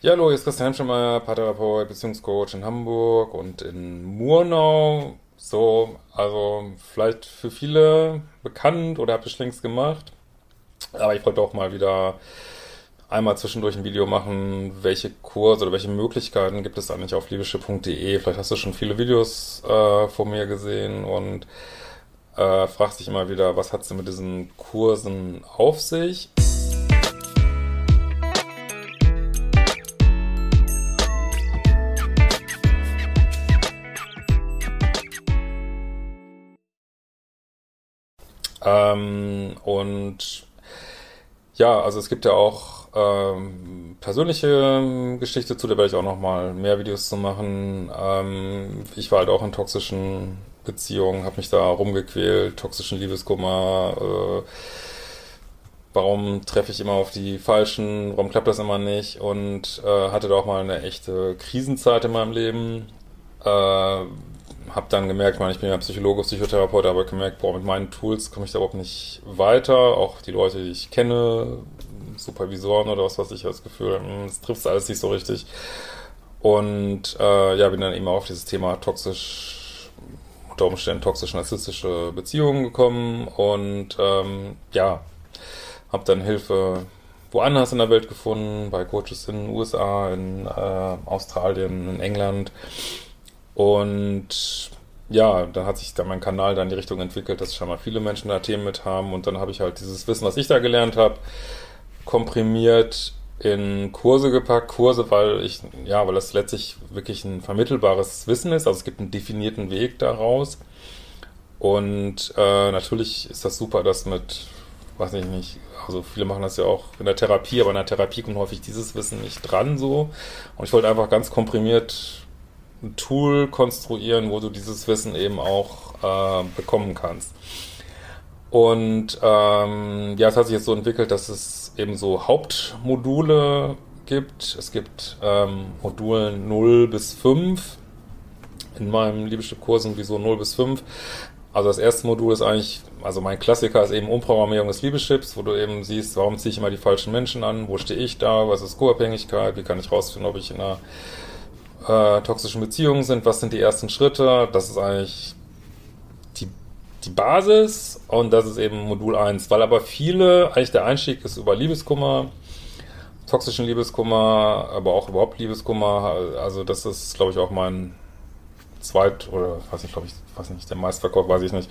Ja, hallo, hier ist Christian Hemschemeyer, Paartherapeut, Beziehungscoach in Hamburg und in Murnau. So, also vielleicht für viele bekannt oder habt ihr schon längst gemacht. Aber ich wollte auch mal wieder einmal zwischendurch ein Video machen, welche Kurse oder welche Möglichkeiten gibt es eigentlich auf liebische.de. Vielleicht hast du schon viele Videos äh, von mir gesehen und äh, fragst dich immer wieder, was hat es mit diesen Kursen auf sich? Ähm, und ja, also es gibt ja auch ähm, persönliche Geschichte zu, da werde ich auch noch mal mehr Videos zu machen. Ähm, ich war halt auch in toxischen Beziehungen, habe mich da rumgequält, toxischen Liebeskummer. Äh, warum treffe ich immer auf die Falschen? Warum klappt das immer nicht? Und äh, hatte da auch mal eine echte Krisenzeit in meinem Leben. Äh, habe dann gemerkt, ich bin ja Psychologe, Psychotherapeut, aber gemerkt, boah, mit meinen Tools komme ich da überhaupt nicht weiter. Auch die Leute, die ich kenne, Supervisoren oder was weiß ich, das Gefühl, es trifft alles nicht so richtig. Und äh, ja, bin dann eben auf dieses Thema toxisch, unter Umständen toxisch-narzisstische Beziehungen gekommen und ähm, ja, habe dann Hilfe woanders in der Welt gefunden, bei Coaches in den USA, in äh, Australien, in England und ja, da hat sich dann mein Kanal dann in die Richtung entwickelt, dass scheinbar viele Menschen da Themen mit haben. Und dann habe ich halt dieses Wissen, was ich da gelernt habe, komprimiert in Kurse gepackt. Kurse, weil ich, ja, weil das letztlich wirklich ein vermittelbares Wissen ist. Also es gibt einen definierten Weg daraus. Und äh, natürlich ist das super, dass mit, weiß ich nicht, also viele machen das ja auch in der Therapie, aber in der Therapie kommt häufig dieses Wissen nicht dran so. Und ich wollte einfach ganz komprimiert ein Tool konstruieren, wo du dieses Wissen eben auch äh, bekommen kannst. Und ähm, ja, es hat sich jetzt so entwickelt, dass es eben so Hauptmodule gibt. Es gibt ähm, Module 0 bis 5. In meinem Liebeschiff-Kurs sind wie so 0 bis 5. Also das erste Modul ist eigentlich, also mein Klassiker ist eben Umprogrammierung des Liebeschips, wo du eben siehst, warum ziehe ich immer die falschen Menschen an, wo stehe ich da, was ist Co-Abhängigkeit, wie kann ich rausfinden, ob ich in einer äh, toxischen Beziehungen sind, was sind die ersten Schritte. Das ist eigentlich die, die Basis und das ist eben Modul 1, weil aber viele, eigentlich der Einstieg ist über Liebeskummer, toxischen Liebeskummer, aber auch überhaupt Liebeskummer. Also das ist, glaube ich, auch mein zweit oder weiß nicht, glaube ich, weiß nicht, der Meistverkauf, weiß ich nicht.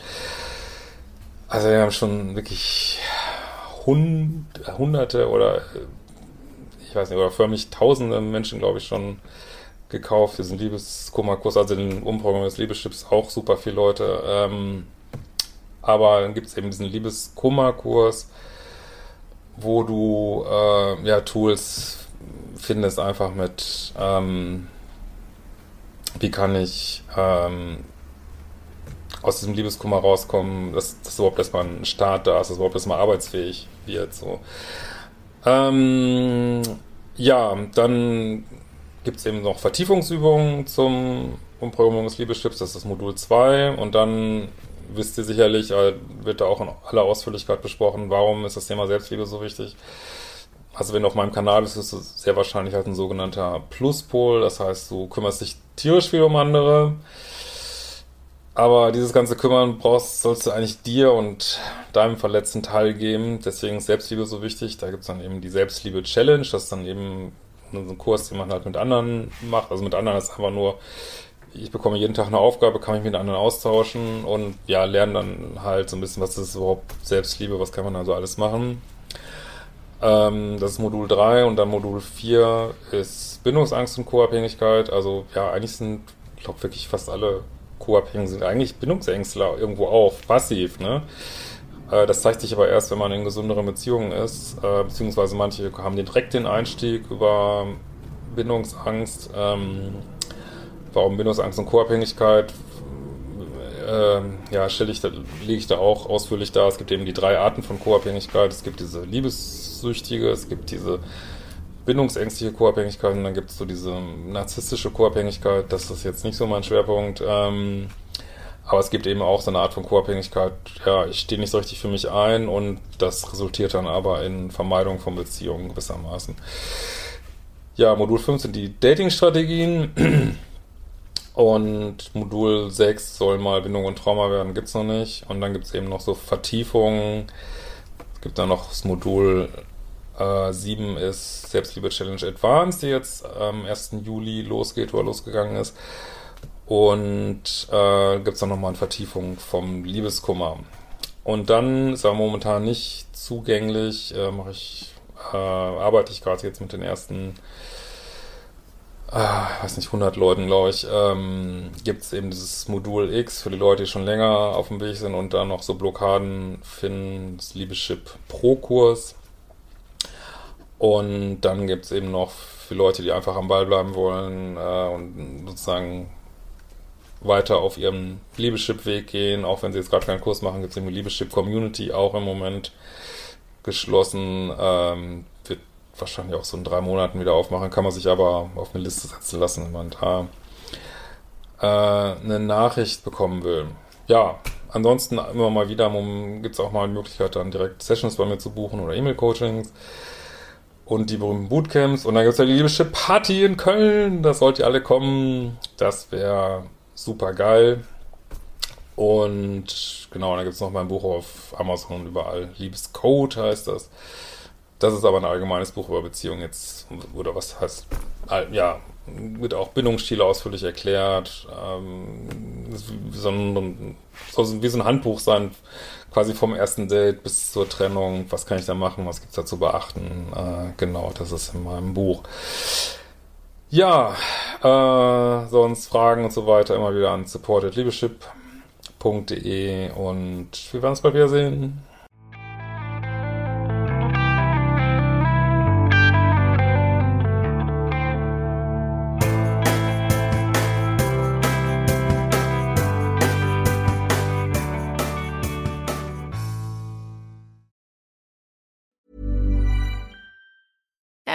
Also wir haben schon wirklich hund, hunderte oder ich weiß nicht, oder förmlich tausende Menschen, glaube ich, schon gekauft, diesen Liebeskummerkurs, also den Umprogramm des Liebeschips auch super viele Leute. Ähm, aber dann gibt es eben diesen Liebeskummerkurs, wo du äh, ja Tools findest einfach mit ähm, wie kann ich ähm, aus diesem Liebeskummer rauskommen, dass, dass überhaupt erstmal ein Start da ist, dass überhaupt erstmal arbeitsfähig wird. So. Ähm, ja, dann gibt es eben noch Vertiefungsübungen zum Umprogrammierung des Liebeschips, das ist Modul 2 und dann wisst ihr sicherlich, äh, wird da auch in aller Ausführlichkeit besprochen, warum ist das Thema Selbstliebe so wichtig. Also wenn du auf meinem Kanal bist, ist es sehr wahrscheinlich halt ein sogenannter Pluspol, das heißt, du kümmerst dich tierisch viel um andere, aber dieses ganze Kümmern brauchst, sollst du eigentlich dir und deinem verletzten Teil geben. Deswegen ist Selbstliebe so wichtig. Da gibt es dann eben die Selbstliebe-Challenge, das ist dann eben so ein Kurs, den man halt mit anderen macht. Also mit anderen ist einfach nur, ich bekomme jeden Tag eine Aufgabe, kann mich mit anderen austauschen und ja, lerne dann halt so ein bisschen, was ist überhaupt Selbstliebe, was kann man also alles machen. Ähm, das ist Modul 3 und dann Modul 4 ist Bindungsangst und Co-Abhängigkeit. Also ja, eigentlich sind, ich glaube wirklich fast alle Co-Abhängigen sind eigentlich Bindungsängstler irgendwo auch, passiv, ne? Äh, das zeigt sich aber erst, wenn man in gesünderen Beziehungen ist, äh, beziehungsweise manche haben direkt den Einstieg über Bindungsangst. Ähm, warum Bindungsangst und Co-Abhängigkeit? Äh, ja, stelle ich da, lege ich da auch ausführlich dar. Es gibt eben die drei Arten von Co-Abhängigkeit. Es gibt diese liebessüchtige, es gibt diese bindungsängstliche Co-Abhängigkeit und dann gibt es so diese narzisstische Co-Abhängigkeit. Das ist jetzt nicht so mein Schwerpunkt. Ähm, aber es gibt eben auch so eine Art von Co-Abhängigkeit. Ja, ich stehe nicht so richtig für mich ein und das resultiert dann aber in Vermeidung von Beziehungen gewissermaßen. Ja, Modul 5 sind die Dating-Strategien. Und Modul 6 soll mal Bindung und Trauma werden, gibt's noch nicht. Und dann gibt's eben noch so Vertiefungen. Es gibt dann noch das Modul äh, 7 ist Selbstliebe Challenge Advanced, die jetzt am 1. Juli losgeht oder losgegangen ist. Und äh, gibt es dann nochmal eine Vertiefung vom Liebeskummer. Und dann ist er momentan nicht zugänglich, äh, mache ich, äh, arbeite ich gerade jetzt mit den ersten, äh, weiß nicht, 100 Leuten, glaube ich, ähm, gibt es eben dieses Modul X für die Leute, die schon länger auf dem Weg sind und dann noch so Blockaden finden, das Liebeschip Pro-Kurs. Und dann gibt es eben noch für Leute, die einfach am Ball bleiben wollen äh, und sozusagen weiter auf ihrem Liebeschip-Weg gehen. Auch wenn sie jetzt gerade keinen Kurs machen, gibt es eine Liebeschip-Community auch im Moment geschlossen. Ähm, wird wahrscheinlich auch so in drei Monaten wieder aufmachen. Kann man sich aber auf eine Liste setzen lassen, wenn man da äh, eine Nachricht bekommen will. Ja, ansonsten immer mal wieder gibt es auch mal die Möglichkeit, dann direkt Sessions bei mir zu buchen oder E-Mail-Coachings und die berühmten Bootcamps. Und dann gibt es ja die Liebeschip Party in Köln. Da sollt ihr alle kommen. Das wäre super geil. Und genau, dann gibt es noch mein Buch auf Amazon und überall. Liebescode heißt das. Das ist aber ein allgemeines Buch über Beziehungen jetzt, oder was heißt, ja, wird auch Bindungsstile ausführlich erklärt. Ähm, wie, so wie so ein Handbuch sein, quasi vom ersten Date bis zur Trennung. Was kann ich da machen? Was gibt es da zu beachten? Äh, genau, das ist in meinem Buch. Ja, äh, sonst Fragen und so weiter immer wieder an supportedleadership.de und wir werden uns bald wiedersehen.